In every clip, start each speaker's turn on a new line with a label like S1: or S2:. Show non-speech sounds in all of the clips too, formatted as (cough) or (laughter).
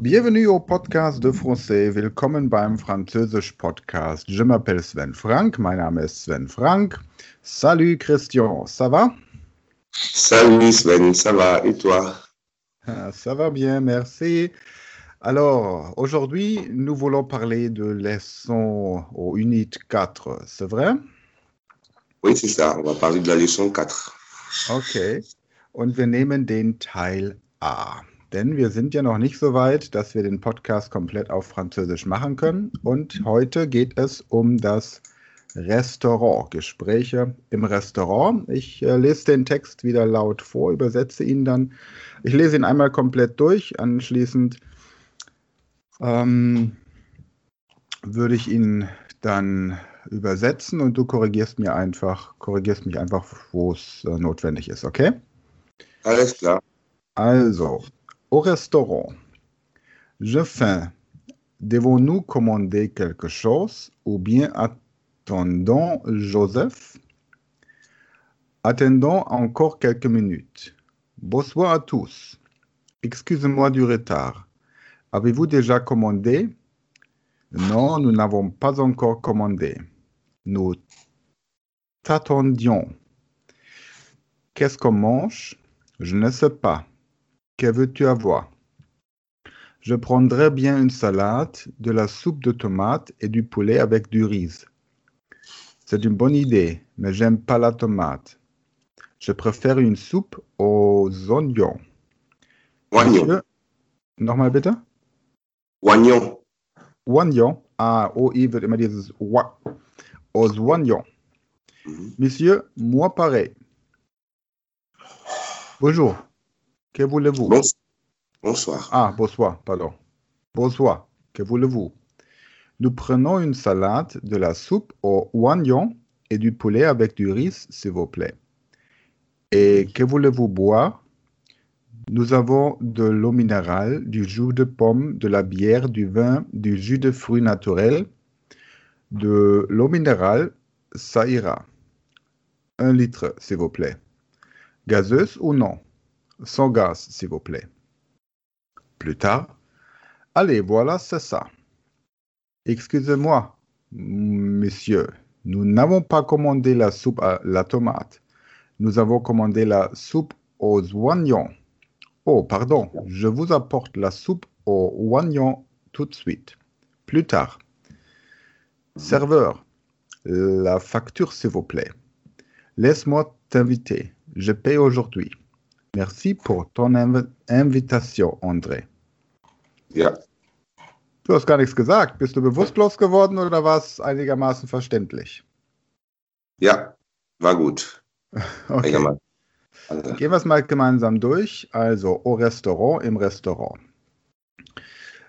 S1: Bienvenue au podcast de français. Willkommen beim Französisch Podcast. Je m'appelle Sven Frank. Mein Name ist Sven Frank. Salut Christian, ça va?
S2: Salut Sven, ça va et toi?
S1: Ah, Ça va bien, merci. Alors, aujourd'hui, nous voulons parler de leçon au Unit 4, c'est vrai?
S2: Oui, c'est ça. On va parler de la leçon 4.
S1: Okay. Und wir nehmen den Teil A. Denn wir sind ja noch nicht so weit, dass wir den Podcast komplett auf Französisch machen können. Und heute geht es um das Restaurant, Gespräche im Restaurant. Ich äh, lese den Text wieder laut vor, übersetze ihn dann. Ich lese ihn einmal komplett durch. Anschließend ähm, würde ich ihn dann übersetzen und du korrigierst mir einfach, korrigierst mich einfach, wo es äh, notwendig ist, okay?
S2: Alles klar.
S1: Also, au restaurant, je faim. Devons-nous commander quelque chose ou bien attendons Joseph? Attendons encore quelques minutes. Bonsoir à tous. Excusez-moi du retard. Avez-vous déjà commandé? Non, nous n'avons pas encore commandé. Nous t'attendions. Qu'est-ce qu'on mange? Je ne sais pas. Que veux-tu avoir? Je prendrais bien une salade, de la soupe de tomates et du poulet avec du riz. C'est une bonne idée, mais j'aime pas la tomate. Je préfère une soupe aux oignons.
S2: Oignon.
S1: Monsieur- Nochmal bitte?
S2: Oignon.
S1: Oignon. Ah, OI wird immer dieses Wa. Aux oignons.
S2: Mhm.
S1: Monsieur, moi pareil. Bonjour. Que voulez-vous?
S2: Bon- Bonsoir.
S1: Ah, bonsoir, pardon. Bonsoir, que voulez-vous? Nous prenons une salade, de la soupe aux oignons et du poulet avec du riz, s'il vous plaît. Et que voulez-vous boire? Nous avons de l'eau minérale, du jus de pomme, de la bière, du vin, du jus de fruits naturels. De l'eau minérale, ça ira. Un litre, s'il vous plaît. Gazeuse ou non? Sans gaz, s'il vous plaît. Plus tard. Allez, voilà, c'est ça. Excusez-moi, monsieur, nous n'avons pas commandé la soupe à la tomate. Nous avons commandé la soupe aux oignons. Oh, pardon, je vous apporte la soupe aux oignons tout de suite. Plus tard. Serveur, la facture, s'il vous plaît. Laisse-moi t'inviter. Je paye aujourd'hui. Merci pour ton inv Invitation, André.
S2: Ja.
S1: Du hast gar nichts gesagt. Bist du bewusstlos geworden oder war es einigermaßen verständlich?
S2: Ja. War gut. (laughs)
S1: Okay.
S2: Also,
S1: Gehen wir es mal gemeinsam durch. Also, au Restaurant, im Restaurant.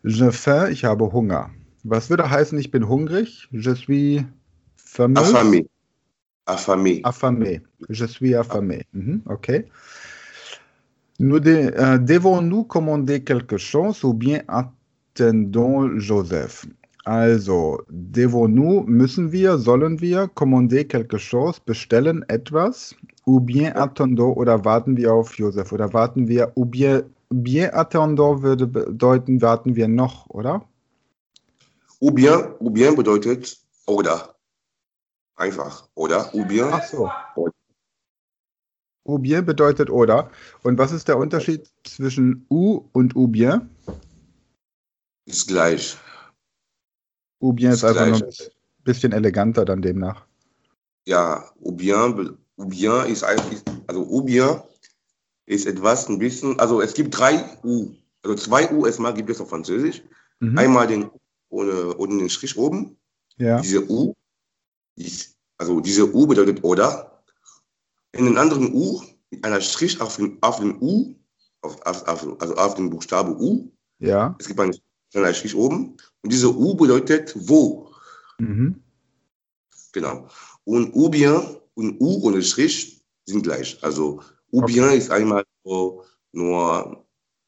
S1: Je faim, ich habe Hunger. Was würde heißen, ich bin hungrig? Je suis fameux.
S2: affamé. Affamé.
S1: Affamé. Je suis affamé. Mhm, okay. Nous de- euh, Devons-nous commander quelque chose ou bien attendons Joseph? Also, devons-nous, müssen wir, sollen wir, commander quelque chose, bestellen etwas, ou bien attendons oder warten wir auf Joseph oder warten wir, ou bien, bien attendons würde bedeuten, warten wir noch, oder?
S2: Ou bien, ou bien bedeutet oder. Einfach. Oder? Ou bien.
S1: Ach so. Ou bien bedeutet oder. Und was ist der Unterschied zwischen ou und ou bien?
S2: Ist gleich.
S1: Ou bien ist
S2: Ist
S1: einfach nur ein bisschen eleganter dann demnach.
S2: Ja, ou bien, ou ist eigentlich, also ou bien ist etwas ein bisschen, also es gibt drei U. Also zwei U erstmal gibt es auf Französisch.
S1: Mhm.
S2: Einmal den ohne, ohne den Strich oben.
S1: Ja.
S2: Diese U, also diese U bedeutet oder. In den anderen U mit einer Strich auf den, auf den U, auf, auf, also auf den Buchstabe U.
S1: Ja.
S2: Es gibt einen kleinen Strich oben. Und diese U bedeutet wo.
S1: Mhm.
S2: Genau. Und ou bien und U ohne Strich sind gleich. Also
S1: Okay.
S2: bien ist einmal so nur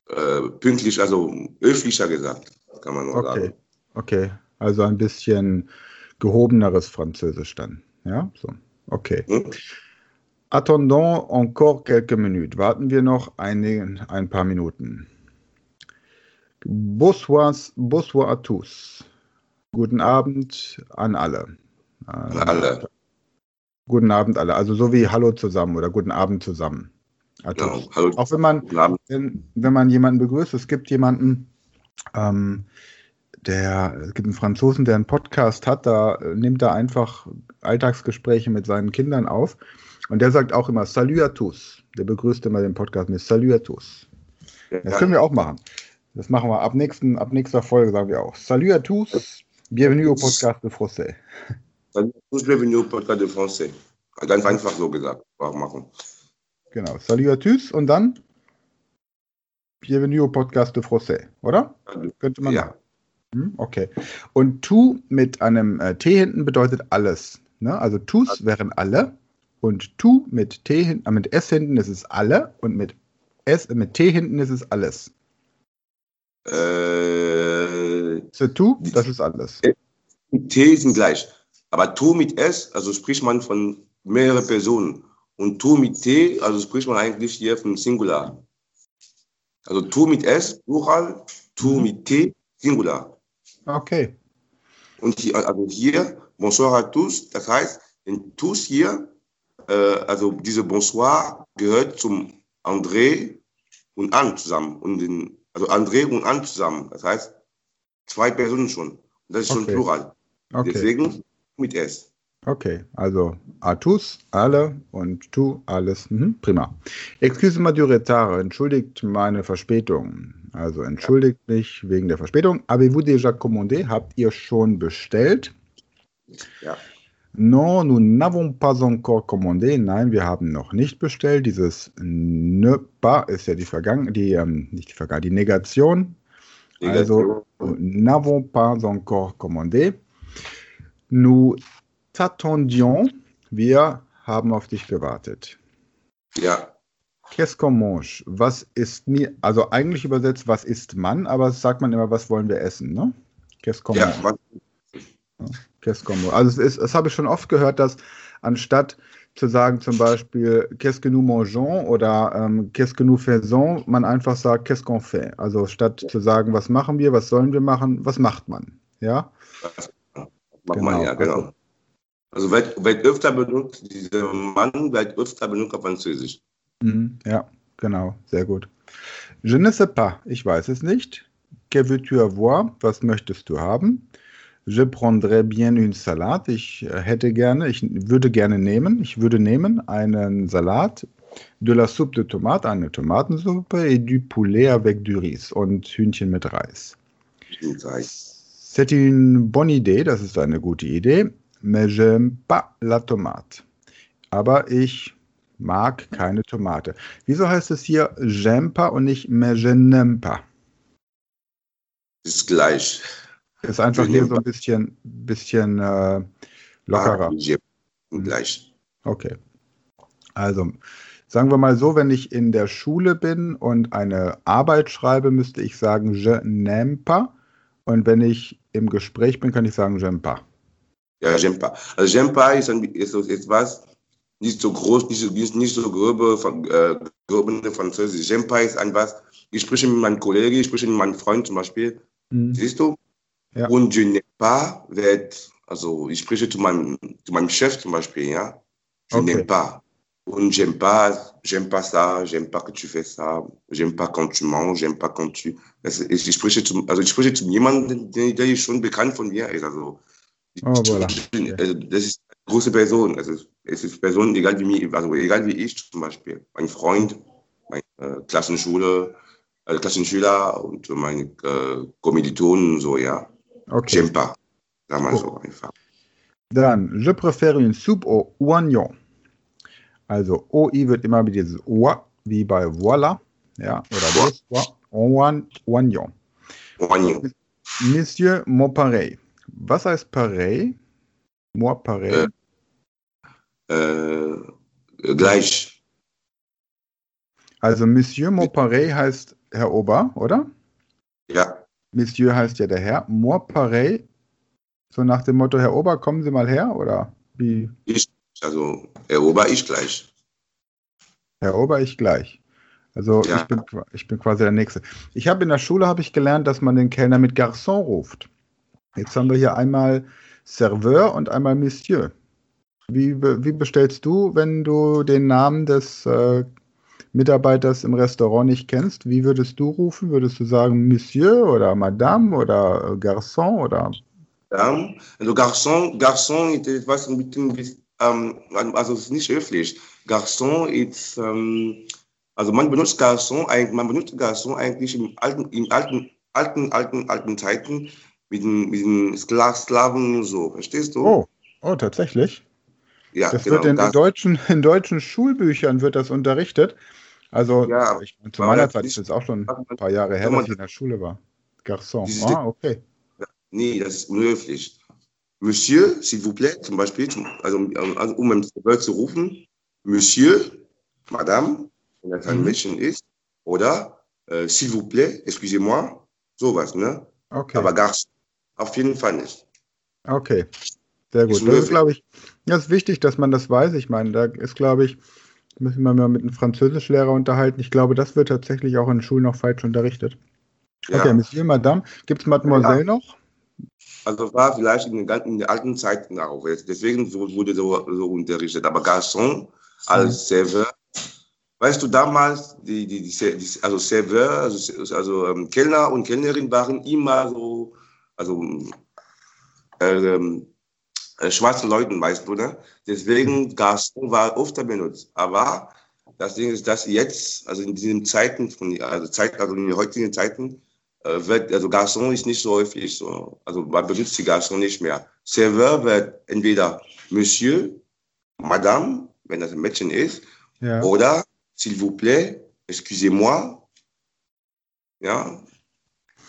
S2: äh, pünktlich, also höflicher gesagt, kann man nur
S1: Okay.
S2: sagen.
S1: Okay. Also ein bisschen gehobeneres Französisch dann. Ja, so. Okay.
S2: Hm?
S1: Attendons encore quelques minutes. Warten wir noch eine, ein paar Minuten. Bonsoir, bonsoir à tous. Guten Abend an alle.
S2: An alle.
S1: Guten Abend alle. Also so wie Hallo zusammen oder Guten Abend zusammen.
S2: Genau. Hallo.
S1: Auch wenn man, wenn, wenn man jemanden begrüßt, es gibt jemanden, ähm, der, es gibt einen Franzosen, der einen Podcast hat, da äh, nimmt er einfach Alltagsgespräche mit seinen Kindern auf und der sagt auch immer Salut à tous. Der begrüßt immer den Podcast mit Salut à tous. Das können wir auch machen. Das machen wir ab, nächsten, ab nächster Folge, sagen wir auch. Salut à tous, bienvenue au podcast de Français.
S2: Salut, tous bienvenue au podcast de français. Ganz einfach so gesagt. Warum machen?
S1: Genau, Salut à tous und dann bienvenue au podcast de Français, oder? Könnte man
S2: Ja.
S1: Hm, Okay. Und tu mit einem äh, T hinten bedeutet alles. Ne? Also tus wären alle und tu mit T hinten, äh, mit S hinten ist es alle und mit S äh, mit T hinten ist es alles.
S2: Äh,
S1: So tu, das ist alles.
S2: T sind gleich. Aber Tu mit S, also spricht man von mehreren Personen. Und Tu mit T, also spricht man eigentlich hier von Singular. Also Tu mit S, Plural, Tu
S1: Mhm.
S2: mit T, Singular.
S1: Okay.
S2: Und hier, also hier, Bonsoir à tous, das heißt, in tous hier, äh, also diese Bonsoir gehört zum André und Anne zusammen. Und den, also André und Anne zusammen. Das heißt, zwei Personen schon. Und das ist schon
S1: Okay.
S2: Plural.
S1: Okay.
S2: Deswegen mit S.
S1: Okay, also à tous, alle und tu, alles. Mhm, prima. Excuse-moi du retard, entschuldigt meine Verspätung. Also entschuldigt mich wegen der Verspätung. Avez-vous déjà commandé? Habt ihr schon bestellt?
S2: Ja.
S1: Non, nous n'avons pas encore commandé. Nein, wir haben noch nicht bestellt. Dieses ne pas ist ja die Vergangenheit, die, ähm, nicht die Vergangenheit, die Negation. Also, nous n'avons pas encore commandé. Nous t'attendions. Wir haben auf dich gewartet.
S2: Ja,
S1: Qu'est-ce qu'on mange? Was ist mir, also eigentlich übersetzt, was isst man, aber sagt man immer, was wollen wir essen, ne? Qu'est-ce qu'on
S2: ja,
S1: mange?
S2: was,
S1: Mange? Also es ist, das habe ich schon oft gehört, dass anstatt zu sagen zum Beispiel Qu'est-ce que nous mangeons oder ähm, Qu'est-ce que nous faisons, man einfach sagt Qu'est-ce qu'on fait? Also statt zu sagen, was machen wir, was sollen wir machen, was macht man? Ja?
S2: macht
S1: Genau,
S2: man ja, genau.
S1: also-
S2: Also wird, wird öfter benutzt, dieser Mann wird öfter benutzt auf Französisch.
S1: Mhm, ja, genau, sehr gut. Je ne sais pas, ich weiß es nicht. Que veux-tu avoir? Was möchtest du haben? Je prendrais bien une salade. Ich äh, hätte gerne, ich würde gerne nehmen, ich würde nehmen einen Salat, de la soupe de tomate, eine Tomatensuppe et du poulet avec du riz und Hühnchen mit Reis. C'est une bonne idée, das ist eine gute Idee, mais j'aime pas la tomate. Aber ich mag keine Tomate. Wieso heißt es hier j'aime pas und nicht mais je n'aime pas?
S2: Ist gleich.
S1: Ist einfach hier so ein bisschen, bisschen äh, lockerer.
S2: Ah, Gleich.
S1: Okay. Also, sagen wir mal so, wenn ich in der Schule bin und eine Arbeit schreibe, müsste ich sagen je n'aime pas. Und wenn ich im Gespräch bin, kann ich sagen j'aime pas.
S2: Ja, j'aime pas. Also j'aime pas ist, ein, ist so etwas nicht so groß, nicht so, nicht so grobe, von- äh, grobene Französisch. J'aime pas ist etwas, ich spreche mit meinem Kollegen, ich spreche mit meinem Freund zum Beispiel,
S1: Mhm.
S2: siehst du?
S1: Ja.
S2: Und pas wird, also ich spreche zu meinem, zu meinem Chef zum Beispiel, ja. Je
S1: Okay.
S2: n'aime pas. Und j'aime pas, j'aime pas ça, j'aime pas que tu fais ça, j'aime pas quand tu manges, j'aime pas quand tu. Das ist, ich spreche zum, also ich spreche zu jemandem, der, der schon bekannt von mir ist. Also,
S1: Oh, voilà.
S2: also das ist eine große Person. Also es ist Person, egal wie mir, also egal wie ich zum Beispiel. Mein Freund, meine äh, Klassenschule, äh, Klassenschüler und meine äh, Kommilitonen, so, ja.
S1: Okay.
S2: J'aime pas. Sag mal so einfach.
S1: Dann, je préfère une soupe au oignon. Also OI wird immer mit dieses Oa, wie bei voilà, ja, oder oign- oignon.
S2: Oignon.
S1: Monsieur Maupareil. Was heißt pareil? Moi pareil.
S2: Äh, gleich.
S1: Also Monsieur Maupareil heißt Herr Ober, oder?
S2: Ja.
S1: Monsieur heißt ja der Herr. Moi pareil, so nach dem Motto, Herr Ober, kommen Sie mal her, oder wie?
S2: Ich, also erober ich gleich.
S1: Herr Ober, ich gleich. Also ja. ich, bin, ich bin quasi der Nächste. Ich habe in der Schule habe ich gelernt, dass man den Kellner mit Garçon ruft. Jetzt haben wir hier einmal Serveur und einmal Monsieur. Wie, wie bestellst du, wenn du den Namen des äh, Mitarbeiters im Restaurant nicht kennst? Wie würdest du rufen? Würdest du sagen Monsieur oder Madame oder Garçon oder?
S2: Madame. Also Garçon, Garçon ist etwas ein bisschen, ähm, also es ist nicht höflich. Garçon ist, ähm, also man benutzt Garçon, man benutzt Garçon eigentlich im alten, im alten, alten, alten, alten Zeiten mit den, mit den Sklaven und so. Verstehst du?
S1: Oh, oh tatsächlich. Ja, das genau, wird in, das, deutschen, in deutschen Schulbüchern wird das unterrichtet. Also ja, ich, zu meiner Zeit ist es auch schon ein paar Jahre her, dass ich in der Schule war. Garçon. Ah, okay.
S2: Nee, das ist unhöflich. Monsieur, s'il vous plaît, zum Beispiel, also, also um ein Serveur zu rufen, Monsieur, Madame, wenn das ein mhm. Mädchen ist, oder äh, s'il vous plaît, excusez-moi, sowas, ne? Okay. Aber Garçon auf jeden Fall nicht.
S1: Okay, sehr gut. Das ist, glaube ich, das ist wichtig, dass man das weiß. Ich meine, da ist, glaube ich, müssen wir mal mit einem Französischlehrer unterhalten. Ich glaube, das wird tatsächlich auch in Schulen noch falsch unterrichtet. Ja. Okay, Monsieur, Madame. Gibt es Mademoiselle ja. noch?
S2: Also war vielleicht in den, in den alten Zeiten auch. Deswegen wurde so, so unterrichtet. Aber Garçon als mhm. Serveur, weißt du, damals, die, die, die, also Serveur, also, also ähm, Kellner und Kellnerin waren immer so, also ähm, äh, schwarzen Leuten, weißt du, ne? Deswegen Garçon war oft benutzt. Aber das Ding ist, dass jetzt, also in diesen Zeiten, von, also, Zeit, also in den heutigen Zeiten, äh, wird, also Garçon ist nicht so häufig so, also man benutzt die Garçon nicht mehr. Serveur wird entweder Monsieur, Madame, wenn das ein Mädchen ist, ja. oder s'il vous plaît, excusez-moi. Ja,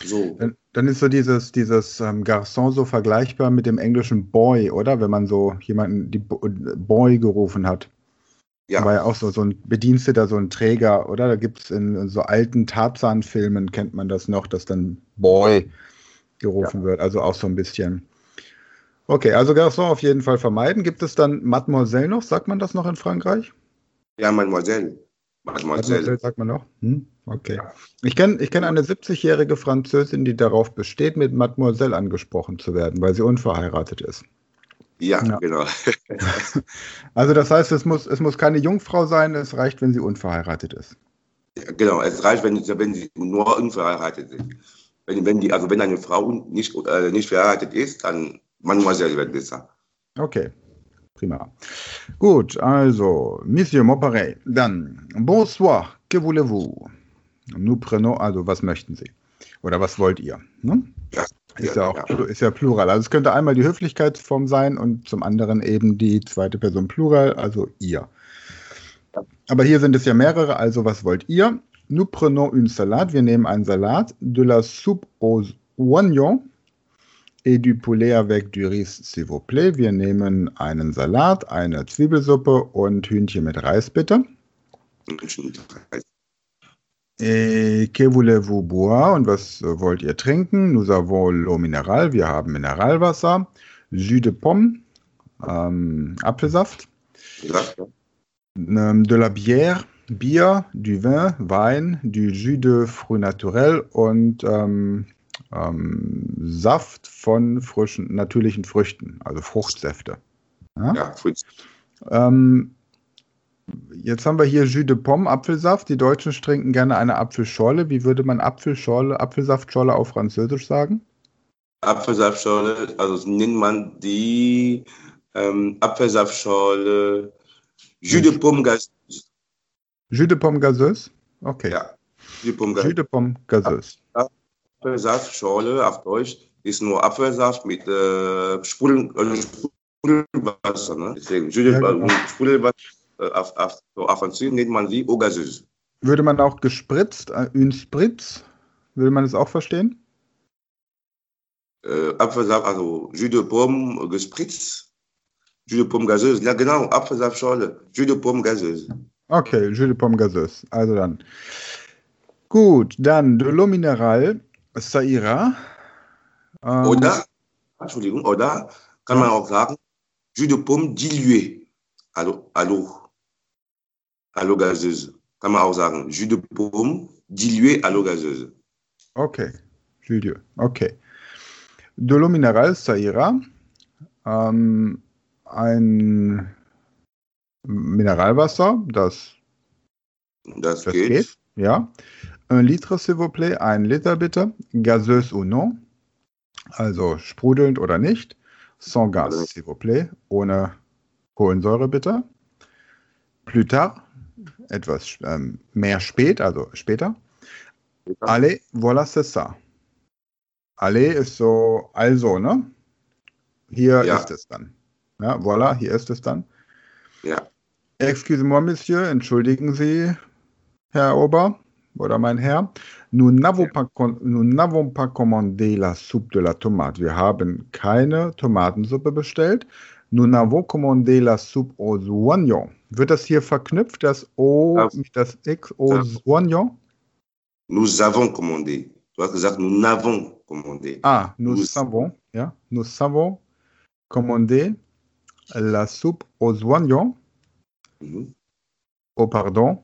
S1: so. Dann, dann, ist so dieses, dieses ähm, Garçon so vergleichbar mit dem englischen Boy, oder? Wenn man so jemanden die Boy gerufen hat. Ja. War ja auch so, so ein Bediensteter, so ein Träger, oder? Da gibt es in, in, so alten Tarzan-Filmen, kennt man das noch, dass dann Boy gerufen ja. wird. Also auch so ein bisschen. Okay, also Garçon auf jeden Fall vermeiden. Gibt es dann Mademoiselle noch? Sagt man das noch in Frankreich?
S2: Ja, Mademoiselle.
S1: Mademoiselle, Mademoiselle sagt man noch? Hm? Okay. Ich kenne ich kenn eine 70-jährige Französin, die darauf besteht, mit Mademoiselle angesprochen zu werden, weil sie unverheiratet ist.
S2: Ja, ja. genau. (laughs)
S1: also das heißt, es muss, es muss keine Jungfrau sein, es reicht, wenn sie unverheiratet ist.
S2: Ja, genau, es reicht, wenn, wenn sie nur unverheiratet ist. Wenn, wenn, die, also wenn eine Frau nicht, äh, nicht verheiratet ist, dann Mademoiselle wird besser.
S1: Okay, prima. Gut, also, Monsieur Mauparet, dann, bonsoir, que voulez-vous? Nous prenons, also, was möchten Sie? Oder was wollt ihr? Ne? Ja. Ist ja, auch ist ja Plural. Also es könnte einmal die Höflichkeitsform sein und zum anderen eben die zweite Person Plural, also ihr. Aber hier sind es ja mehrere, also was wollt ihr? Nous prenons une salade, wir nehmen einen Salat, de la soupe aux oignons et du poulet avec du riz, s'il vous plaît. Wir nehmen einen Salat, eine Zwiebelsuppe und Hühnchen mit Reis, bitte. Et que voulez-vous boire? Und was wollt ihr trinken? Nous avons l'eau minérale. Wir haben Mineralwasser. Jus de pomme. Ähm, Apfelsaft. Ja. Ähm, de la bière. Bier, du vin, Wein, du jus de fruits naturel und ähm, ähm, Saft von frischen, natürlichen Früchten, also Fruchtsäfte. Ja, ja. Ähm, Jetzt haben wir hier Jus de Pomme, Apfelsaft. Die Deutschen trinken gerne eine Apfelschorle. Wie würde man Apfelschorle, Apfelsaftschorle auf Französisch sagen?
S2: Apfelsaftschorle, also nennt man die ähm, Apfelsaftschorle Jus de Pomme gazeuse.
S1: Jus de Pomme gazeuse? Okay.
S2: Ja.
S1: Jus de Pomme, Jus de Pomme gazeuse.
S2: Apfelsaftschorle auf Deutsch ist nur Apfelsaft mit äh, Sprudel, also Sprudelwasser. Ne? Deswegen de ja, genau. Sprudelwasser äh, auf, auf, auf Französisch nennt man sie gazeuse.
S1: Würde man auch gespritzt, äh, une spritz, würde man es auch verstehen?
S2: Äh, Apfelsaft, also Jus de Pomme gespritzt, Jus de Pomme gazeuse, ja genau, Apfelsaftschorle, Jus de Pomme gazeuse.
S1: Okay, Jus de Pomme gazeuse, also dann. Gut, dann de l'eau minérale, ça ira.
S2: Ähm, oder, Entschuldigung, oder kann man auch sagen, Jus de Pomme dilué, à l'eau. gazeuse. kann man auch sagen Jus de pomme dilué à l'eau gazeuse.
S1: Okay, Jus okay. De l'eau minérale, ça ira. Ähm, ein Mineralwasser, das,
S2: Das,
S1: das
S2: geht.
S1: geht. Ja. Un litre, s'il vous plaît. Ein Liter bitte. Gazeuse ou non. Also sprudelnd oder nicht. Sans gaz,
S2: Also-
S1: s'il vous plaît. Ohne Kohlensäure bitte. Plus tard. Etwas ähm, mehr spät, also später. Allez, voilà, c'est ça. Allez ist so, also, ne? Hier
S2: Ja.
S1: ist es dann. Ja, voilà, hier ist es dann.
S2: Ja.
S1: Excusez-moi, Monsieur, entschuldigen Sie, Herr Ober oder mein Herr. Nous n'avons pas, nous commandé la soupe de la tomate. Wir haben keine Tomatensuppe bestellt. Nous n'avons commandé la soupe aux oignons. Wird das hier verknüpft, das O
S2: Ja.
S1: mit das X aux oignons?
S2: Nous avons commandé. Du hast gesagt, nous n'avons commandé.
S1: Ah, nous
S2: Nous-
S1: savons, ja, nous savons commandé la soupe aux oignons.
S2: Mhm.
S1: Oh, pardon.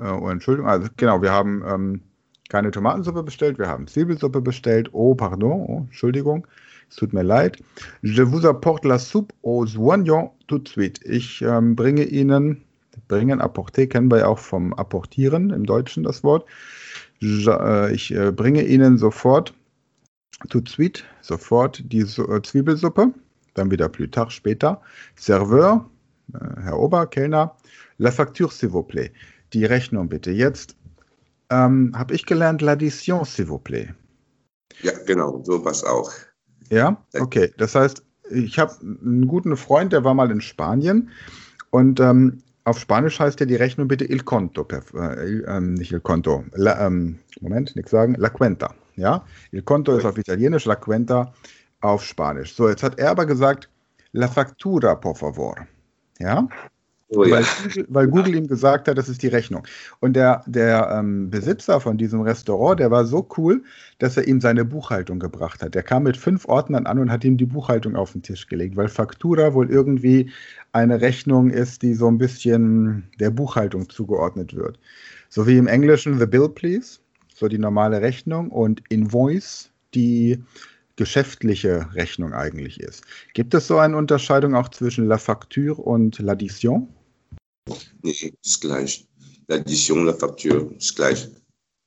S1: Äh, oh, Entschuldigung. Also, genau, wir haben ähm, keine Tomatensuppe bestellt, wir haben Zwiebelsuppe bestellt. Oh, pardon. Oh, Entschuldigung. Es tut mir leid. Je vous apporte la soupe aux oignons tout de suite. Ich ähm, bringe Ihnen, bringen, apporter kennen wir ja auch vom Apportieren im Deutschen das Wort. Je, äh, ich äh, bringe Ihnen sofort, tout de suite, sofort die äh, Zwiebelsuppe. Dann wieder plus tard, später. Serveur, äh, Herr Ober, Kellner. La facture, s'il vous plaît. Die Rechnung bitte. Jetzt ähm, habe ich gelernt, l'addition, s'il vous plaît.
S2: Ja, genau, so was auch.
S1: Ja, okay. Das heißt, ich habe einen guten Freund, der war mal in Spanien und ähm, auf Spanisch heißt ja die Rechnung bitte il conto, äh, ähm, nicht il conto. La, ähm, Moment, nichts sagen. La cuenta. Ja, il conto ist auf Italienisch, la cuenta auf Spanisch. So, jetzt hat er aber gesagt, la factura, por favor. Ja,
S2: Oh, ja.
S1: weil, Google, weil Google ihm gesagt hat, das ist die Rechnung. Und der, der ähm, Besitzer von diesem Restaurant, der war so cool, dass er ihm seine Buchhaltung gebracht hat. Der kam mit fünf Ordnern an und hat ihm die Buchhaltung auf den Tisch gelegt, weil Faktura wohl irgendwie eine Rechnung ist, die so ein bisschen der Buchhaltung zugeordnet wird. So wie im Englischen The Bill Please, so die normale Rechnung und Invoice, die geschäftliche Rechnung eigentlich ist. Gibt es so eine Unterscheidung auch zwischen La Facture und L'Addition?
S2: Nee, ist gleich. L'addition, la facture, ist gleich.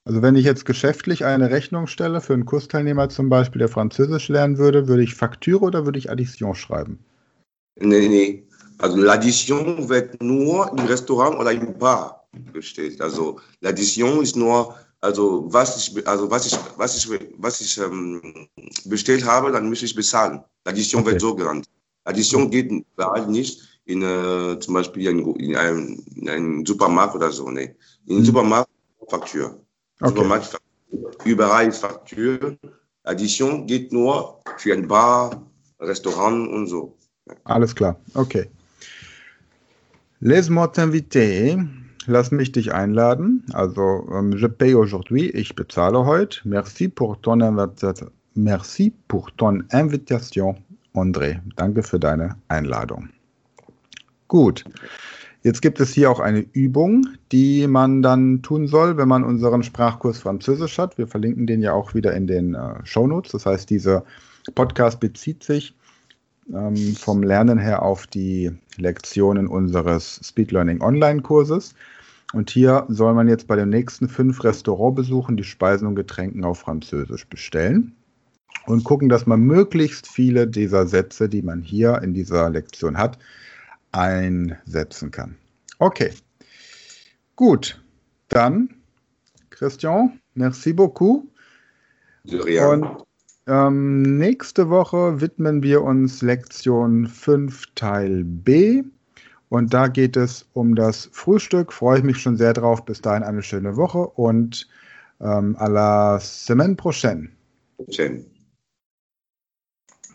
S1: Also wenn ich jetzt geschäftlich eine Rechnung stelle, für einen Kursteilnehmer zum Beispiel, der Französisch lernen würde, würde ich Faktur oder würde ich Addition schreiben?
S2: Nee, nee. Also l'addition wird nur im Restaurant oder im Bar bestellt. Also l'addition ist nur, also was ich, also was ich, was ich, was ich ähm, bestellt habe, dann muss ich bezahlen. L'addition
S1: Okay.
S2: wird so genannt. Addition geht überall nicht in äh, zum Beispiel in, in, einem, in einem Supermarkt oder so. Nee. In
S1: Mhm.
S2: Supermarkt Faktur.
S1: Okay.
S2: Supermarkt Faktur. Überall Faktur. Addition geht nur für ein Bar, Restaurant und so.
S1: Alles klar, okay. Laisse-moi t'inviter. Lass mich dich einladen. Also, ähm, je paye aujourd'hui. Ich bezahle heute. Merci pour ton, Merci pour ton invitation, André. Danke für deine Einladung. Gut. Jetzt gibt es hier auch eine Übung, die man dann tun soll, wenn man unseren Sprachkurs Französisch hat. Wir verlinken den ja auch wieder in den äh, Shownotes. Das heißt, dieser Podcast bezieht sich ähm, vom Lernen her auf die Lektionen unseres Speed Learning Online-Kurses. Und hier soll man jetzt bei den nächsten fünf Restaurantbesuchen die Speisen und Getränken auf Französisch bestellen und gucken, dass man möglichst viele dieser Sätze, die man hier in dieser Lektion hat, einsetzen kann. Okay, gut. Dann, Christian, merci beaucoup. Und ähm, nächste Woche widmen wir uns Lektion 5 Teil B. Und da geht es um das Frühstück. Freue ich mich schon sehr drauf. Bis dahin eine schöne Woche und ähm, à la semaine prochaine.
S2: Schön.